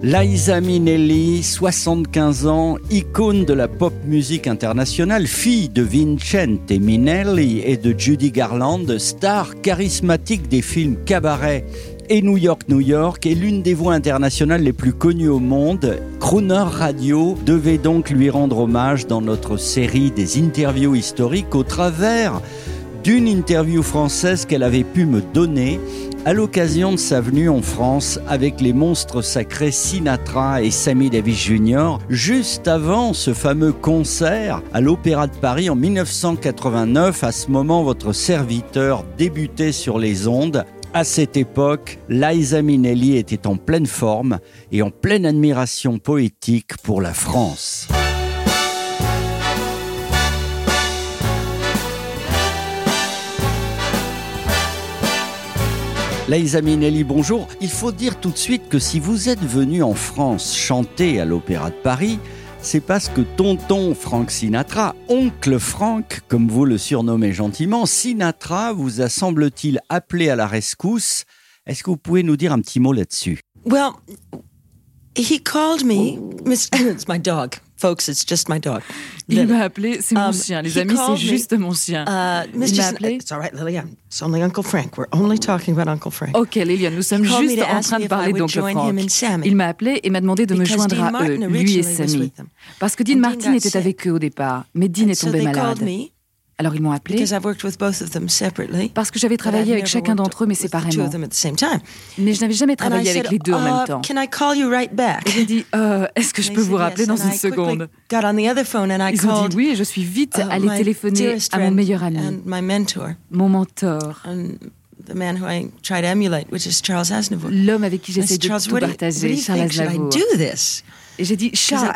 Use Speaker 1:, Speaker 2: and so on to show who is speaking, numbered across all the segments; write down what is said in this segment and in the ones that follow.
Speaker 1: Liza Minnelli, 75 ans, icône de la pop musique internationale, fille de Vincente Minnelli et de Judy Garland, star charismatique des films Cabaret et New York, New York, est l'une des voix internationales les plus connues au monde. Crooner Radio devait donc lui rendre hommage dans notre série des interviews historiques au travers d'une interview française qu'elle avait pu me donner à l'occasion de sa venue en France avec les monstres sacrés Sinatra et Sammy Davis Jr., juste avant ce fameux concert à l'Opéra de Paris en 1989. À ce moment, votre serviteur débutait sur les ondes. À cette époque, Liza Minnelli était en pleine forme et en pleine admiration poétique pour la France. Liza Minnelli, bonjour. Il faut dire tout de suite que si vous êtes venu en France chanter à l'Opéra de Paris, c'est parce que tonton Frank Sinatra, oncle Frank, comme vous le surnommez gentiment, Sinatra vous a semble-t-il appelé à la rescousse. Est-ce que vous pouvez nous dire un petit mot là-dessus?
Speaker 2: Well, he called me. Miss, it's my dog, folks. It's just my dog.
Speaker 3: Il m'a appelé, c'est mon
Speaker 2: Um,
Speaker 3: chien. Les amis, c'est juste mon chien.
Speaker 2: Uh,
Speaker 3: Il
Speaker 2: Miss
Speaker 3: m'a appelé.
Speaker 2: it's all right, Lillian. It's only Uncle Frank. We're only talking about Uncle Frank.
Speaker 3: Ok, Liliane, nous sommes juste en train de parler d'oncle Frank. Il m'a appelé et m'a demandé de me
Speaker 2: Because
Speaker 3: joindre
Speaker 2: Dean
Speaker 3: à
Speaker 2: Martin
Speaker 3: eux, lui et Sammy. Parce que Dean Martin était avec eux au départ, mais Dean
Speaker 2: And
Speaker 3: est
Speaker 2: so
Speaker 3: tombé
Speaker 2: they
Speaker 3: malade.
Speaker 2: me
Speaker 3: Alors ils m'ont appelé parce que j'avais travaillé avec chacun d'entre eux, mais séparément. Mais je n'avais jamais travaillé avec les deux en
Speaker 2: uh,
Speaker 3: même temps.
Speaker 2: Can I call you right back?
Speaker 3: Et j'ai dit, euh, est-ce que je peux vous rappeler dans une seconde?
Speaker 2: Got on the other phone and I
Speaker 3: Ils ont dit oui et je suis vite
Speaker 2: uh,
Speaker 3: allée téléphoner à mon meilleur ami, mon mentor,
Speaker 2: and the man who I try to emulate, which is Charles Aznavour.
Speaker 3: l'homme avec qui j'essaie de tout partager, Charles Aznavour. Et j'ai dit, Charles,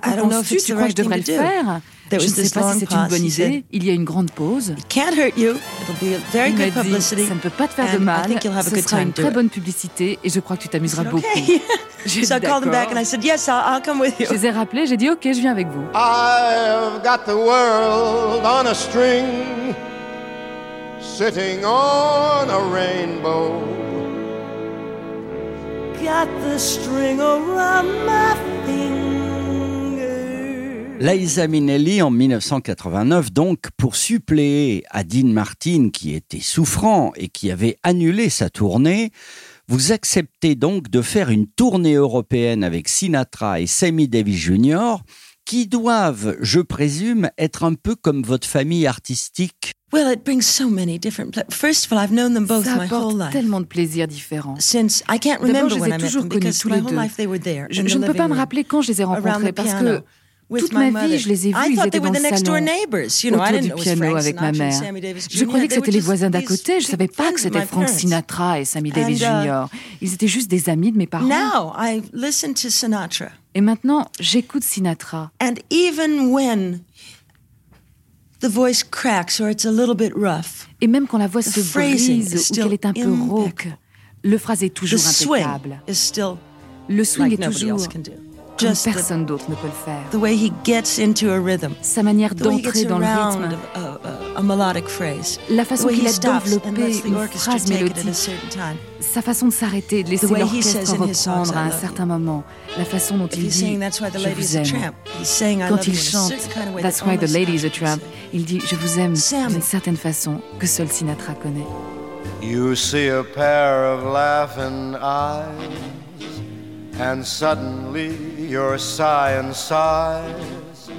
Speaker 2: it's
Speaker 3: tu crois que je devrais le faire? Je ne sais pas si c'est une bonne idée. Il y a une grande pause.
Speaker 2: Can't hurt you. It'll be a very
Speaker 3: Il m'a
Speaker 2: good
Speaker 3: dit,
Speaker 2: publicity.
Speaker 3: ça ne peut pas te faire de mal,
Speaker 2: think you'll have a
Speaker 3: ce
Speaker 2: good
Speaker 3: sera
Speaker 2: time
Speaker 3: une très bonne publicité et je crois que tu t'amuseras beaucoup.
Speaker 2: Okay?
Speaker 3: J'ai
Speaker 2: so I
Speaker 3: dit
Speaker 2: called him back
Speaker 3: d'accord.
Speaker 2: and I said, yes, I'll, I'll come with you.
Speaker 3: Je les ai rappelés, j'ai dit ok, je viens avec vous.
Speaker 4: I've got the world on a string, sitting on a rainbow.
Speaker 2: Got the string around my finger.
Speaker 1: Liza Minnelli en 1989 donc pour suppléer à Dean Martin qui était souffrant et qui avait annulé sa tournée. Vous acceptez donc de faire une tournée européenne avec Sinatra et Sammy Davis Jr. qui doivent, je présume, être un peu comme votre famille artistique.
Speaker 2: Well, it brings so many different. Pla- First of all, I've known them both
Speaker 3: Ça
Speaker 2: my whole
Speaker 3: apporte
Speaker 2: life.
Speaker 3: tellement de plaisirs différents.
Speaker 2: Since I can't
Speaker 3: D'abord,
Speaker 2: remember
Speaker 3: je les ai toujours connus
Speaker 2: because
Speaker 3: tous
Speaker 2: my
Speaker 3: les
Speaker 2: whole
Speaker 3: deux.
Speaker 2: life they were there.
Speaker 3: Je, ne peux pas me rappeler quand je les ai rencontrés parce que toute ma vie, je les ai vus,
Speaker 2: I
Speaker 3: ils
Speaker 2: thought
Speaker 3: étaient
Speaker 2: they were
Speaker 3: dans
Speaker 2: the
Speaker 3: le
Speaker 2: next door
Speaker 3: salon. autour du piano
Speaker 2: Frank
Speaker 3: avec ma mère. Je croyais que c'était les voisins d'à côté. Je savais
Speaker 2: big
Speaker 3: pas que c'était Frank. Sinatra et Sammy Davis
Speaker 2: uh,
Speaker 3: Jr. Ils étaient juste des amis de mes parents.
Speaker 2: Now I listen to Sinatra,
Speaker 3: Et maintenant, j'écoute Sinatra.
Speaker 2: and even when the voice cracks or it's a little bit rough,
Speaker 3: Et même quand la voix se brise ou qu'elle est un peu rauque, le phrase est toujours impeccable. Le swing est toujours. Comme personne d'autre ne peut le faire.
Speaker 2: the way he gets into a rhythm,
Speaker 3: Sa manière
Speaker 2: the way he
Speaker 3: d'entrer dans le rythme,
Speaker 2: a, a, a melodic phrase,
Speaker 3: la
Speaker 2: the
Speaker 3: façon
Speaker 2: way
Speaker 3: qu'il
Speaker 2: he
Speaker 3: a
Speaker 2: the
Speaker 3: une
Speaker 2: orchestra
Speaker 3: phrase
Speaker 2: take it at a
Speaker 3: mélodique,
Speaker 2: certain time.
Speaker 3: sa façon de s'arrêter, de laisser
Speaker 2: way he
Speaker 3: l'orchestre
Speaker 2: says in his songs,
Speaker 3: reprendre à
Speaker 2: "I
Speaker 3: un
Speaker 2: love
Speaker 3: certain moment, la façon dont il
Speaker 2: he's
Speaker 3: dit
Speaker 2: saying that's why the
Speaker 3: je
Speaker 2: lady's
Speaker 3: vous
Speaker 2: a
Speaker 3: aime. Quand
Speaker 2: love you
Speaker 3: il
Speaker 2: in a
Speaker 3: chante
Speaker 2: certain kind of way
Speaker 3: That's
Speaker 2: that
Speaker 3: why the lady is a tramp, il dit je vous aime d'une certaine façon que seul Sinatra connaît.
Speaker 4: You see a pair of laughing eyes, and suddenly you're sighing sighs.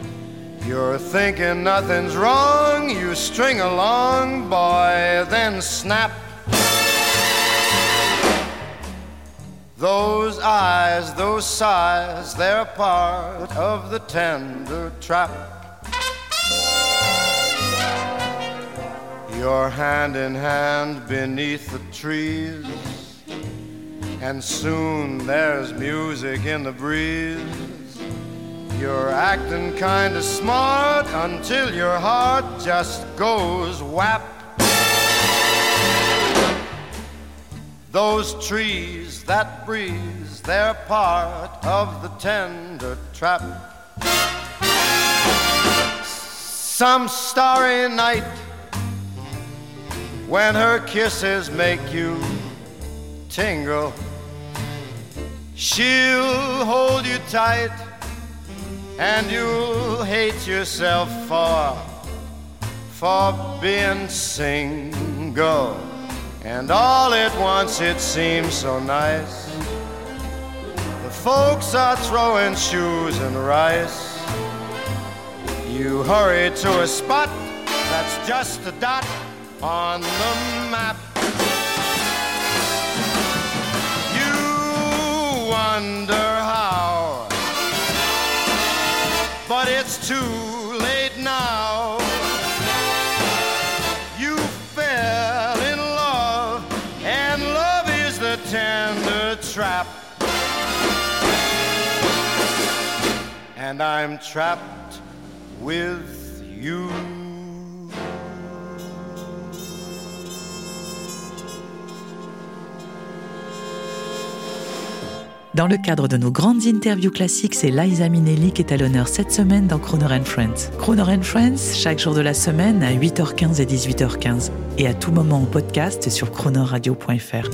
Speaker 4: You're thinking nothing's wrong, you string along, boy, then snap. Those eyes, those sighs, they're part of the tender trap. You're hand in hand beneath the trees, and soon there's music in the breeze. You're acting kinda smart until your heart just goes whap. Those trees that breeze, they're part of the tender trap. Some starry night when her kisses make you tingle, she'll hold you tight and you'll hate yourself for for being single. And all at once it seems so nice. The folks are throwing shoes and rice. You hurry to a spot that's just a dot on the map. Too late now. You fell in love, and love is the tender trap. And I'm trapped with you.
Speaker 5: Dans le cadre de nos grandes interviews classiques, c'est Liza Minnelli qui est à l'honneur cette semaine dans Croner Friends. Croner Friends, chaque jour de la semaine à 8h15 et 18h15. Et à tout moment en podcast sur cronerradio.fr.